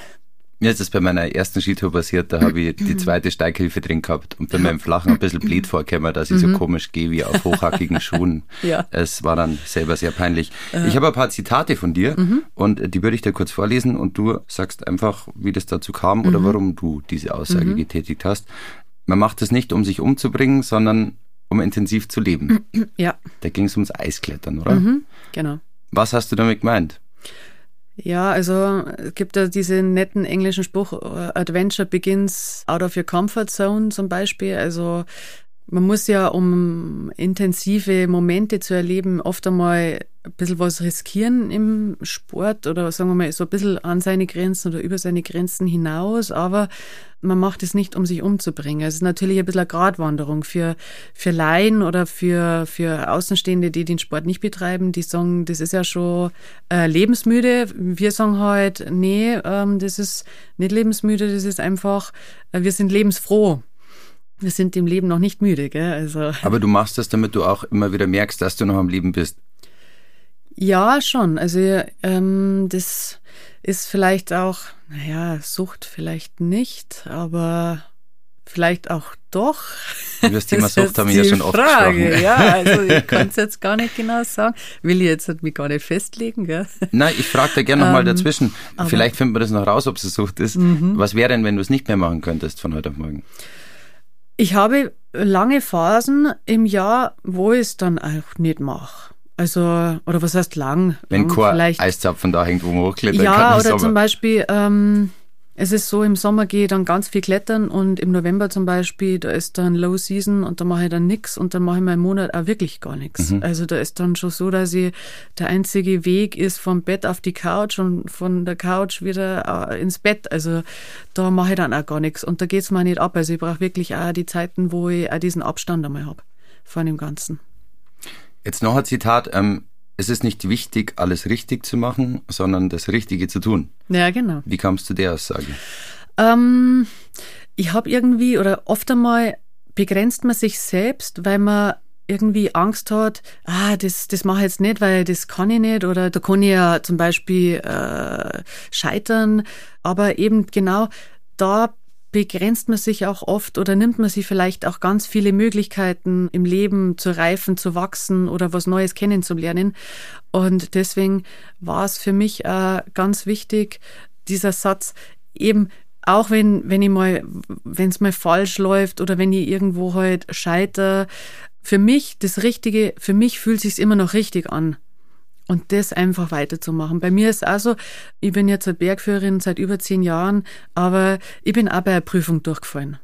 Mir ist das bei meiner ersten Skitour passiert, da habe ich die zweite Steighilfe drin gehabt und bei meinem Flachen ein bisschen blöd vorgekommen, dass ich so komisch gehe wie auf hochhackigen Schuhen. Ja. Es war dann selber sehr peinlich. Ich habe ein paar Zitate von dir und die würde ich dir kurz vorlesen und du sagst einfach, wie das dazu kam oder warum du diese Aussage getätigt hast. Man macht es nicht, um sich umzubringen, sondern um intensiv zu leben. Ja, Da ging es ums Eisklettern, oder? mhm, genau. Was hast du damit gemeint? Ja, also es gibt ja diesen netten englischen Spruch, äh, Adventure begins out of your comfort zone zum Beispiel. Also man muss ja, um intensive Momente zu erleben, oft einmal ein bisschen was riskieren im Sport oder sagen wir mal so ein bisschen an seine Grenzen oder über seine Grenzen hinaus, aber man macht es nicht, um sich umzubringen. Es ist natürlich ein bisschen eine Gratwanderung für, für Laien oder für, für Außenstehende, die den Sport nicht betreiben, die sagen, das ist ja schon äh, lebensmüde. Wir sagen halt, nee, ähm, das ist nicht lebensmüde, das ist einfach, äh, wir sind lebensfroh. Wir sind dem Leben noch nicht müde, gell? Also. Aber du machst das, damit du auch immer wieder merkst, dass du noch am Leben bist. Ja, schon. Also ähm, das ist vielleicht auch, naja, Sucht vielleicht nicht, aber Vielleicht auch doch. Über das Thema Sucht haben wir ja schon oft Frage. gesprochen. Ja, also also ich kann es jetzt gar nicht genau sagen. Will ich jetzt mich gar nicht festlegen, gell? Nein, ich frage da gerne nochmal Ähm, dazwischen. Mhm. Vielleicht finden wir das noch raus, ob es Sucht ist. Was wäre denn, wenn du es nicht mehr machen könntest von heute auf morgen? Ich habe lange Phasen im Jahr, wo ich es dann auch nicht mache. Also, oder was heißt lang? Wenn Ähm, kein vielleicht Eiszapfen da hängt, wo man hochklettern Ja, kann im oder Sommer. zum Beispiel, ähm, es ist so, im Sommer gehe ich dann ganz viel klettern und im November zum Beispiel, da ist dann Low Season und da mache ich dann nix und dann mache ich mal einen Monat auch wirklich gar nichts. Mhm. Also da ist dann schon so, dass ich, der einzige Weg ist vom Bett auf die Couch und von der Couch wieder äh, ins Bett. Also da mache ich dann auch gar nichts und da geht's mir nicht ab. Also ich brauche wirklich auch die Zeiten, wo ich auch diesen Abstand einmal habe von dem Ganzen. Jetzt noch ein Zitat. Ähm, es ist nicht wichtig, alles richtig zu machen, sondern das Richtige zu tun. Ja, genau. Wie kamst du der Aussage? Ähm, ich habe irgendwie oder oft einmal begrenzt man sich selbst, weil man irgendwie Angst hat, ah, das, das mache ich jetzt nicht, weil das kann ich nicht oder da kann ich ja zum Beispiel äh, scheitern. Aber eben genau da begrenzt man sich auch oft oder nimmt man sich vielleicht auch ganz viele Möglichkeiten im Leben zu reifen, zu wachsen oder was Neues kennenzulernen. Und deswegen war es für mich äh, ganz wichtig, dieser Satz eben auch wenn, wenn ich mal, wenn es mal falsch läuft oder wenn ich irgendwo halt scheiter, für mich das Richtige, für mich fühlt sich's immer noch richtig an. Und das einfach weiterzumachen. Bei mir ist auch so, ich bin jetzt eine Bergführerin seit über zehn Jahren, aber ich bin auch bei einer Prüfung durchgefallen.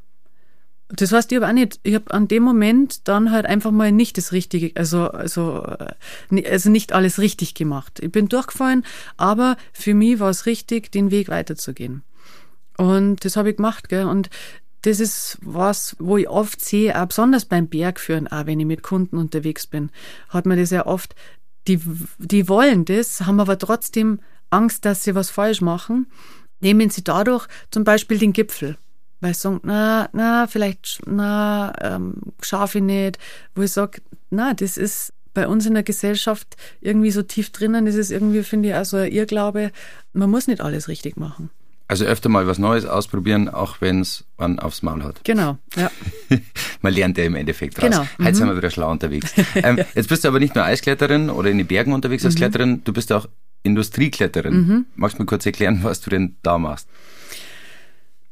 Das heißt, ich habe auch nicht, ich habe an dem Moment dann halt einfach mal nicht das Richtige, also, also, äh, also nicht alles richtig gemacht. Ich bin durchgefallen, aber für mich war es richtig, den Weg weiterzugehen. Und das habe ich gemacht, gell? Und das ist was, wo ich oft sehe, auch besonders beim Bergführen, auch wenn ich mit Kunden unterwegs bin, hat man das ja oft, die, die wollen das, haben aber trotzdem Angst, dass sie was falsch machen, nehmen sie dadurch zum Beispiel den Gipfel. Weil sie sagen, na, na, vielleicht, na, ähm, schaffe ich nicht. Wo ich sage, na, das ist bei uns in der Gesellschaft irgendwie so tief drinnen, das ist irgendwie, finde ich, also ein Irrglaube, man muss nicht alles richtig machen. Also öfter mal was Neues ausprobieren, auch wenn es man aufs Maul hat. Genau, ja. Man lernt ja im Endeffekt raus. Genau, Heute sind wir wieder schlau unterwegs. ähm, jetzt bist du aber nicht nur Eiskletterin oder in den Bergen unterwegs Mhm. als Kletterin, du bist auch Industriekletterin. Magst du mir kurz erklären, was du denn da machst?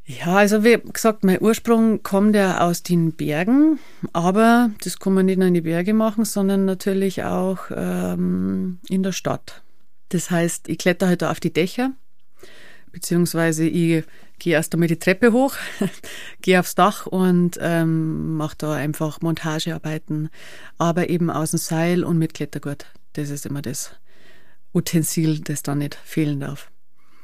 Ja, also wie gesagt, mein Ursprung kommt ja aus den Bergen, aber das kann man nicht nur in die Berge machen, sondern natürlich auch ähm, in der Stadt. Das heißt, ich kletter halt da auf die Dächer, beziehungsweise ich gehe erst einmal die Treppe hoch, gehe aufs Dach und ähm, mache da einfach Montagearbeiten, aber eben aus dem Seil und mit Klettergurt. Das ist immer das Utensil, das da nicht fehlen darf.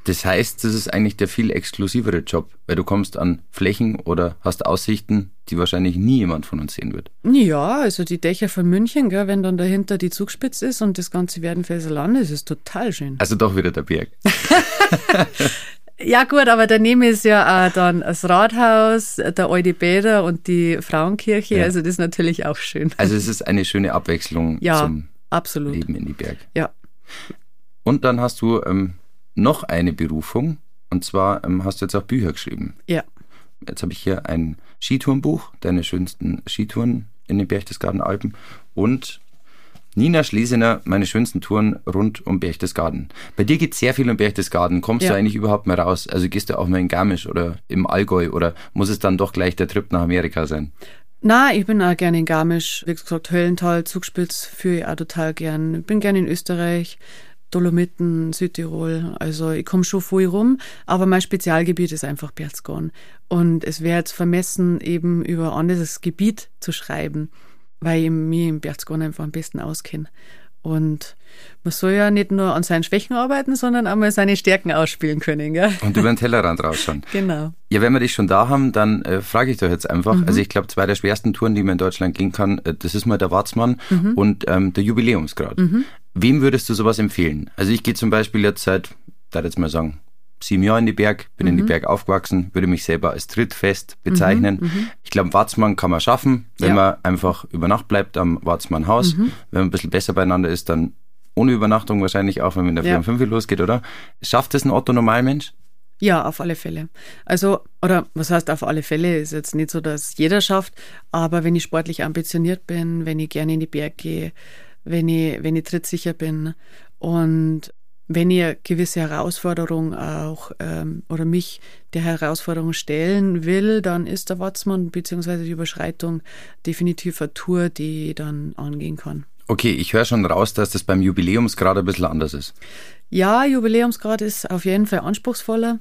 Das heißt, das ist eigentlich der viel exklusivere Job, weil du kommst an Flächen oder hast Aussichten, die wahrscheinlich nie jemand von uns sehen wird. Ja, also die Dächer von München, gell, wenn dann dahinter die Zugspitze ist und das ganze Werdenfelser Land ist, ist total schön. Also doch wieder der Berg. Ja gut, aber daneben ist ja auch dann das Rathaus, der alte Bäder und die Frauenkirche, Ja. also das ist natürlich auch schön. Also es ist eine schöne Abwechslung Ja, zum absolut. Leben in die Berg. Ja. Und dann hast du ähm, noch eine Berufung und zwar ähm, hast du jetzt auch Bücher geschrieben. Ja. Jetzt habe ich hier ein Skitourenbuch, deine schönsten Skitouren in den Berchtesgaden Alpen und Nina Schlesener, meine schönsten Touren rund um Berchtesgaden. Bei dir geht sehr viel um Berchtesgaden. Kommst Ja. du eigentlich überhaupt mal raus? Also gehst du auch mal in Garmisch oder im Allgäu oder muss es dann doch gleich der Trip nach Amerika sein? Na, ich bin auch gerne in Garmisch. Wie gesagt, Höllental, Zugspitz führe ich auch total gern. Ich bin gerne in Österreich, Dolomiten, Südtirol. Also ich komme schon viel rum, aber mein Spezialgebiet ist einfach Berchtesgaden. Und es wäre jetzt vermessen, eben über anderes Gebiet zu schreiben, weil ich mich im Berchtesgaden einfach am besten auskenne. Und man soll ja nicht nur an seinen Schwächen arbeiten, sondern auch mal seine Stärken ausspielen können. Gell? Und über den Tellerrand rausschauen. Genau. Ja, wenn wir dich schon da haben, dann äh, frage ich doch jetzt einfach. Also ich glaube, zwei der schwersten Touren, die man in Deutschland gehen kann, äh, das ist mal der Watzmann und ähm, der Jubiläumsgrad. Wem würdest du sowas empfehlen? Also ich gehe zum Beispiel jetzt seit, da jetzt mal sagen, sieben Jahren in die Berg, bin in die Berg aufgewachsen, würde mich selber als trittfest bezeichnen. Ich glaube, Watzmann kann man schaffen, wenn Ja. man einfach über Nacht bleibt am Watzmann-Haus. Wenn man ein bisschen besser beieinander ist, dann ohne Übernachtung wahrscheinlich auch, wenn man in der Ja. 4 und 5 losgeht, oder? Schafft es ein Otto-Normalmensch? Ja, auf alle Fälle. Also, oder was heißt auf alle Fälle? Ist jetzt nicht so, dass jeder schafft, aber wenn ich sportlich ambitioniert bin, wenn ich gerne in die Berg gehe, wenn ich, wenn ich trittsicher bin und wenn ihr gewisse Herausforderung auch ähm, oder mich der Herausforderung stellen will, dann ist der Watzmann bzw. die Überschreitung definitiv eine Tour, die ich dann angehen kann. Okay, ich höre schon raus, dass das beim Jubiläumsgrad ein bisschen anders ist. Ja, Jubiläumsgrad ist auf jeden Fall anspruchsvoller.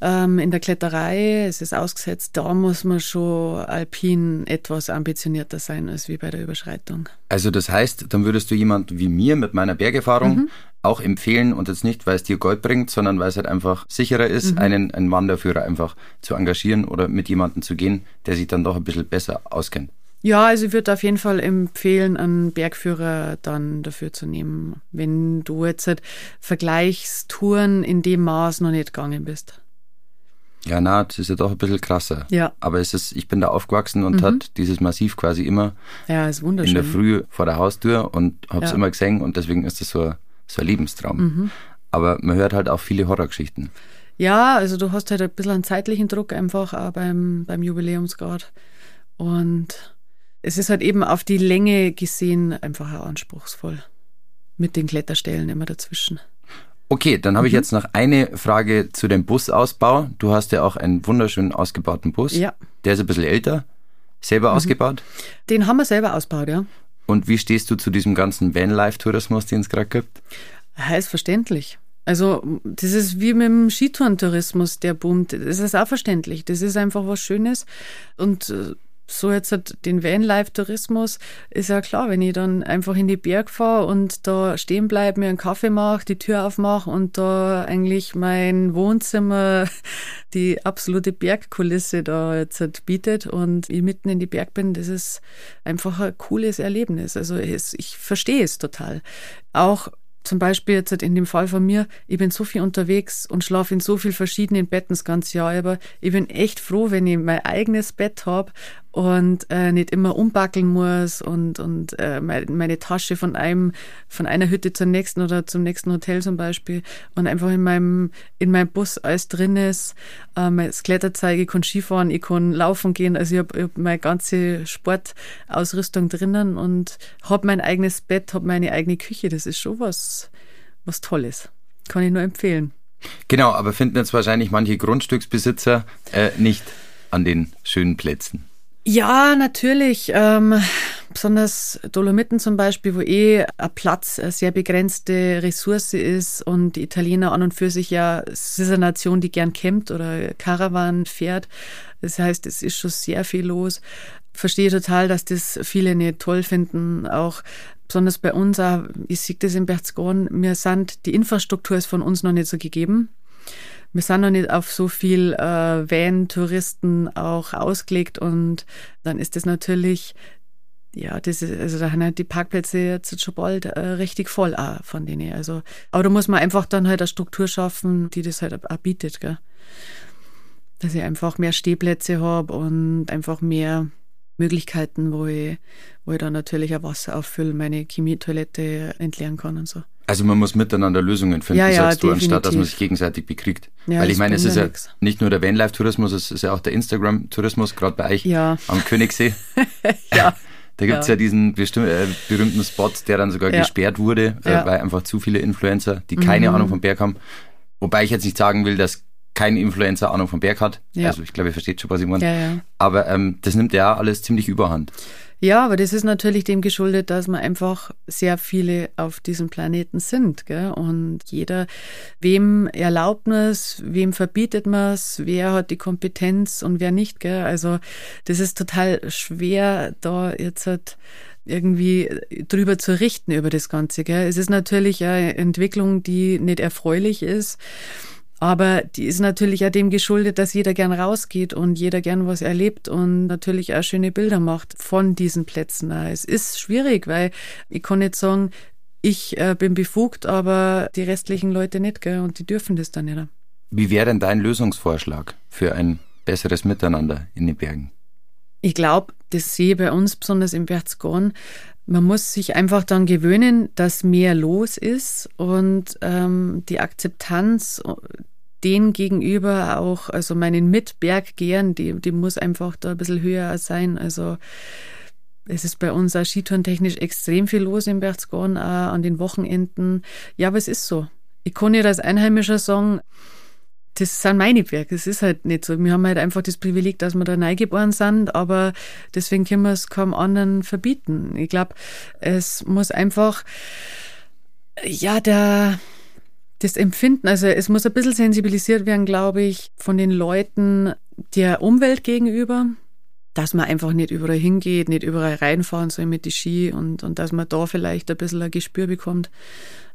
Ähm, in der Kletterei ist es ausgesetzt, da muss man schon alpin etwas ambitionierter sein als wie bei der Überschreitung. Also das heißt, dann würdest du jemand wie mir mit meiner Bergerfahrung mhm. auch empfehlen und jetzt nicht, weil es dir Gold bringt, sondern weil es halt einfach sicherer ist, mhm. einen, einen Wanderführer einfach zu engagieren oder mit jemandem zu gehen, der sich dann doch ein bisschen besser auskennt. Ja, also ich würde auf jeden Fall empfehlen, einen Bergführer dann dafür zu nehmen, wenn du jetzt halt Vergleichstouren in dem Maß noch nicht gegangen bist. Ja, na, das ist ja doch ein bisschen krasser. Ja. Aber es ist, ich bin da aufgewachsen und mhm. hat dieses Massiv quasi immer ja, ist wunderschön. in der Früh vor der Haustür und hab's ja. immer gesehen und deswegen ist das so, so ein Lebenstraum. Mhm. Aber man hört halt auch viele Horrorgeschichten. Ja, also du hast halt ein bisschen einen zeitlichen Druck einfach auch beim, beim Jubiläumsgrad. Und es ist halt eben auf die Länge gesehen einfach auch anspruchsvoll. Mit den Kletterstellen immer dazwischen. Okay, dann habe mhm. ich jetzt noch eine Frage zu dem Busausbau. Du hast ja auch einen wunderschönen ausgebauten Bus. Ja. Der ist ein bisschen älter. Selber mhm. ausgebaut? Den haben wir selber ausgebaut, ja. Und wie stehst du zu diesem ganzen Vanlife-Tourismus, den es gerade gibt? Heißt verständlich. Also, das ist wie mit dem Skitourentourismus, der boomt. Das ist auch verständlich. Das ist einfach was Schönes. Und äh, so jetzt halt den Vanlife-Tourismus, ist ja klar, wenn ich dann einfach in die Berg fahre und da stehen bleibe, mir einen Kaffee mache, die Tür aufmache und da eigentlich mein Wohnzimmer die absolute Bergkulisse da jetzt halt bietet und ich mitten in die Berg bin, das ist einfach ein cooles Erlebnis. Also ich verstehe es total. Auch zum Beispiel jetzt in dem Fall von mir, ich bin so viel unterwegs und schlafe in so vielen verschiedenen Betten das ganze Jahr über. Ich bin echt froh, wenn ich mein eigenes Bett habe und äh, nicht immer umbackeln muss und, und äh, meine Tasche von einem, von einer Hütte zur nächsten oder zum nächsten Hotel zum Beispiel und einfach in meinem, in meinem Bus alles drin ist. Ähm, das Kletterzeige, ich kann Skifahren, ich kann laufen gehen, also ich habe hab meine ganze Sportausrüstung drinnen und habe mein eigenes Bett, habe meine eigene Küche. Das ist schon was, was Tolles. Kann ich nur empfehlen. Genau, aber finden jetzt wahrscheinlich manche Grundstücksbesitzer äh, nicht an den schönen Plätzen. Ja, natürlich. Ähm, besonders Dolomiten zum Beispiel, wo eh ein Platz eine sehr begrenzte Ressource ist und die Italiener an und für sich ja, es ist eine Nation, die gern campt oder Caravan fährt. Das heißt, es ist schon sehr viel los. Verstehe total, dass das viele nicht toll finden. Auch besonders bei uns, auch, ich sehe das in Berchtesgaden, wir sind, die Infrastruktur ist von uns noch nicht so gegeben wir sind noch nicht auf so viel äh, Van-Touristen auch ausgelegt und dann ist das natürlich, ja, das ist, also da haben halt die Parkplätze jetzt schon bald äh, richtig voll auch von denen. Also, aber da muss man einfach dann halt eine Struktur schaffen, die das halt auch bietet, gell? Dass ich einfach mehr Stehplätze habe und einfach mehr Möglichkeiten, wo ich, wo ich dann natürlich ein Wasser auffülle, meine Chemietoilette entleeren kann und so. Also man muss miteinander Lösungen finden, ja, ja, sagst du, anstatt dass man sich gegenseitig bekriegt. Ja, Weil ich meine, es ist ja nix. nicht nur der Vanlife-Tourismus, es ist ja auch der Instagram-Tourismus, gerade bei euch ja. am Königssee. ja. Da gibt's ja. ja diesen äh, berühmten Spot, der dann sogar gesperrt wurde, äh, weil einfach zu viele Influencer, die keine mhm. Ahnung vom Berg haben. Wobei ich jetzt nicht sagen will, dass kein Influencer Ahnung vom Berg hat. Also ich glaube, ihr versteht schon, was ich meine. Ja, ja. Aber ähm, das nimmt ja alles ziemlich überhand. Ja, aber das ist natürlich dem geschuldet, dass wir einfach sehr viele auf diesem Planeten sind. Gell? Und jeder, wem erlaubt man es, wem verbietet man es, wer hat die Kompetenz und wer nicht. Gell? Also das ist total schwer, da jetzt halt irgendwie drüber zu richten über das Ganze. Gell? Es ist natürlich eine Entwicklung, die nicht erfreulich ist. Aber die ist natürlich auch dem geschuldet, dass jeder gern rausgeht und jeder gern was erlebt und natürlich auch schöne Bilder macht von diesen Plätzen. Es ist schwierig, weil ich kann nicht sagen, ich äh, bin befugt, aber die restlichen Leute nicht, gell? Und die dürfen das dann nicht. Wie wäre denn dein Lösungsvorschlag für ein besseres Miteinander in den Bergen? Ich glaube, das sehe ich bei uns besonders im Berchtesgaden, man muss sich einfach dann gewöhnen, dass mehr los ist und ähm, die Akzeptanz denen gegenüber auch, also meinen Mitberggehern, die, die muss einfach da ein bisschen höher sein. Also es ist bei uns auch skitourentechnisch extrem viel los in Berchtesgaden, auch an den Wochenenden. Ja, aber es ist so. Ich kann nicht als Einheimischer sagen, das sind meine Berge. Es ist halt nicht so. Wir haben halt einfach das Privileg, dass wir da neugeboren sind, aber deswegen können wir es kaum anderen verbieten. Ich glaube, es muss einfach, ja, der, das Empfinden, also es muss ein bisschen sensibilisiert werden, glaube ich, von den Leuten der Umwelt gegenüber, dass man einfach nicht überall hingeht, nicht überall reinfahren soll mit die Ski und, und dass man da vielleicht ein bisschen ein Gespür bekommt.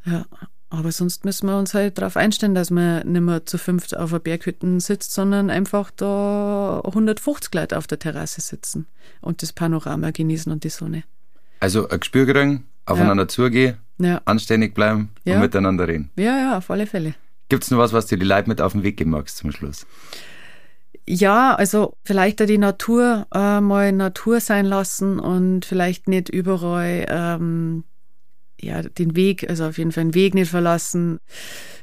Ja, aber sonst müssen wir uns halt darauf einstellen, dass man nicht mehr zu fünft auf der Berghütte sitzt, sondern einfach da 150 Leute auf der Terrasse sitzen und das Panorama genießen und die Sonne. Also ein Gespür kriegen, aufeinander ja. zugehen, ja. anständig bleiben ja. und miteinander reden. Ja, ja, auf alle Fälle. Gibt es noch was, was dir die Leute mit auf den Weg geben magst zum Schluss? Ja, also vielleicht die Natur äh, mal Natur sein lassen und vielleicht nicht überall ähm, ja, den Weg, also auf jeden Fall den Weg nicht verlassen.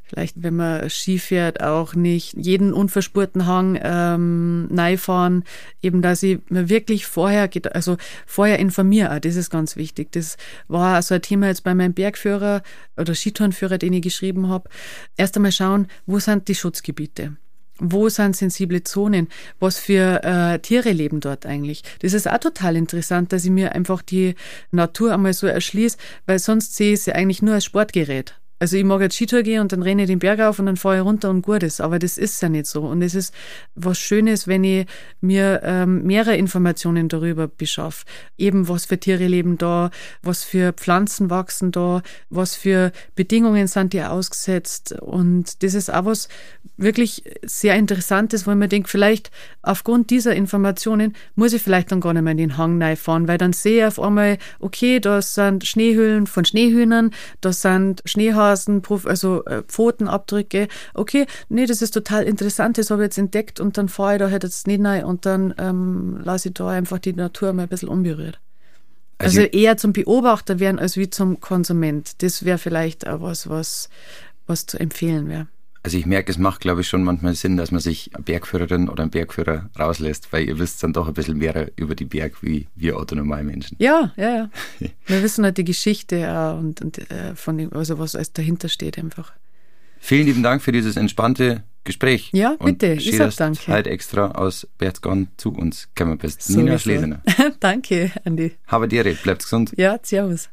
Vielleicht, wenn man Ski fährt, auch nicht jeden unverspurten Hang ähm, fahren. Eben, dass ich mir wirklich vorher, also vorher informiere, das ist ganz wichtig. Das war so ein Thema jetzt bei meinem Bergführer oder Skitourenführer, den ich geschrieben habe. Erst einmal schauen, wo sind die Schutzgebiete? Wo sind sensible Zonen? Was für äh, Tiere leben dort eigentlich? Das ist auch total interessant, dass ich mir einfach die Natur einmal so erschließe, weil sonst sehe ich sie eigentlich nur als Sportgerät. Also ich mag jetzt Skitour gehen und dann renne ich den Berg auf und dann fahre ich runter und gut ist. Aber das ist ja nicht so. Und es ist was Schönes, wenn ich mir ähm, mehrere Informationen darüber beschaffe. Eben, was für Tiere leben da, was für Pflanzen wachsen da, was für Bedingungen sind die ausgesetzt. Und das ist auch was wirklich sehr Interessantes, wo man denkt, vielleicht aufgrund dieser Informationen muss ich vielleicht dann gar nicht mehr in den Hang fahren, weil dann sehe ich auf einmal, okay, da sind Schneehöhlen von Schneehühnern, da sind Schneehasen Gliedmaßen, also Pfotenabdrücke. Okay, nee, das ist total interessant, das habe ich jetzt entdeckt und dann fahre ich da halt jetzt nicht rein und dann ähm, lasse ich da einfach die Natur mal ein bisschen unberührt. Also, also eher zum Beobachter werden als wie zum Konsument. Das wäre vielleicht auch was, was, was zu empfehlen wäre. Also ich merke, es macht, glaube ich, schon manchmal Sinn, dass man sich eine Bergführerin oder einen Bergführer rauslässt, weil ihr wisst dann doch ein bisschen mehr über die Berg wie wir autonormal Menschen. Ja, ja, ja. wir wissen halt die Geschichte und, und äh, von dem, also was alles dahinter steht einfach. Vielen lieben Dank für dieses entspannte Gespräch. Ja, bitte. Und ich sag danke. halt extra aus Berchtesgaden zu uns gekommen bist. So Nina Schlesener. danke, Andi. Habe dir, bleibt gesund. Ja, servus.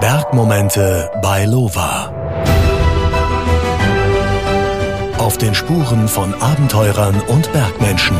Bergmomente bei Lova. Auf den Spuren von Abenteurern und Bergmenschen.